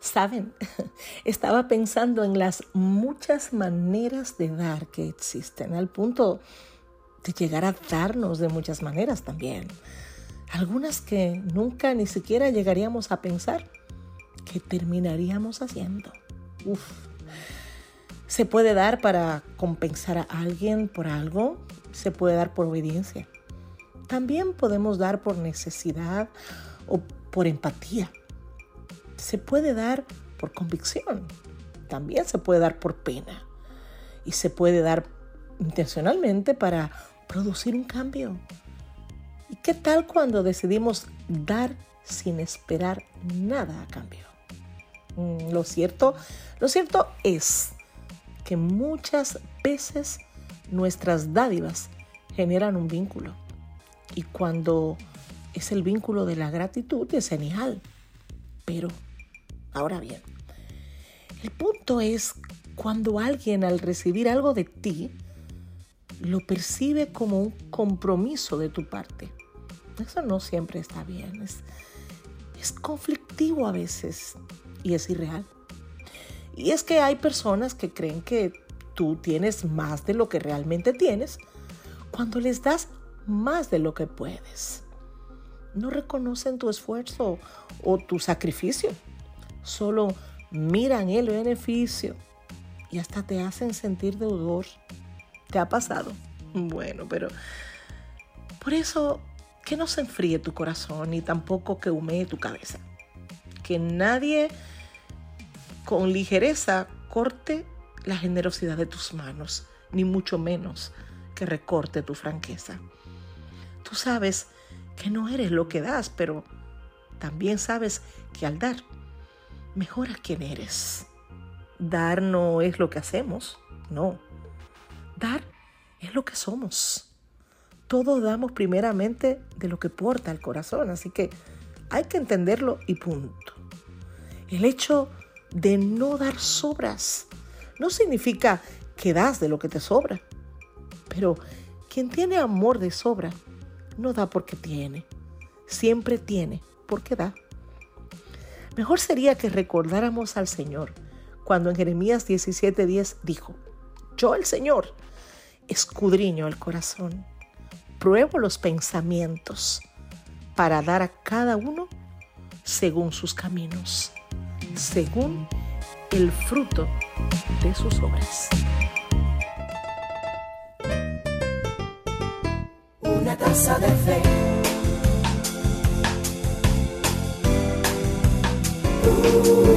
Saben, estaba pensando en las muchas maneras de dar que existen, al punto de llegar a darnos de muchas maneras también. Algunas que nunca ni siquiera llegaríamos a pensar que terminaríamos haciendo. Uf. Se puede dar para compensar a alguien por algo, se puede dar por obediencia. También podemos dar por necesidad o por empatía. Se puede dar por convicción. También se puede dar por pena. Y se puede dar intencionalmente para producir un cambio. ¿Y qué tal cuando decidimos dar sin esperar nada a cambio? Mm, lo cierto, lo cierto es que muchas veces nuestras dádivas generan un vínculo. Y cuando es el vínculo de la gratitud, es genial. Pero, ahora bien, el punto es cuando alguien al recibir algo de ti, lo percibe como un compromiso de tu parte. Eso no siempre está bien, es, conflictivo a veces y es irreal. Y es que hay personas que creen que tú tienes más de lo que realmente tienes cuando les das más de lo que puedes. No reconocen tu esfuerzo o tu sacrificio, solo miran el beneficio y hasta te hacen sentir deudor. ¿Te ha pasado? Bueno, pero por eso que no se enfríe tu corazón ni tampoco que humee tu cabeza. Que nadie con ligereza corte la generosidad de tus manos, ni mucho menos que recorte tu franqueza. Tú sabes que no eres lo que das, pero también sabes que al dar, mejora quién eres. Dar no es lo que hacemos, no. Dar es lo que somos. Todos damos primeramente de lo que porta el corazón, así que hay que entenderlo y punto. El hecho de no dar sobras no significa que das de lo que te sobra, pero quien tiene amor de sobra no da porque tiene, siempre tiene porque da. Mejor sería que recordáramos al Señor cuando en Jeremías 17:10 dijo, yo el Señor escudriño el corazón, pruebo los pensamientos para dar a cada uno según sus caminos, según el fruto de sus obras. Una taza de fe. you.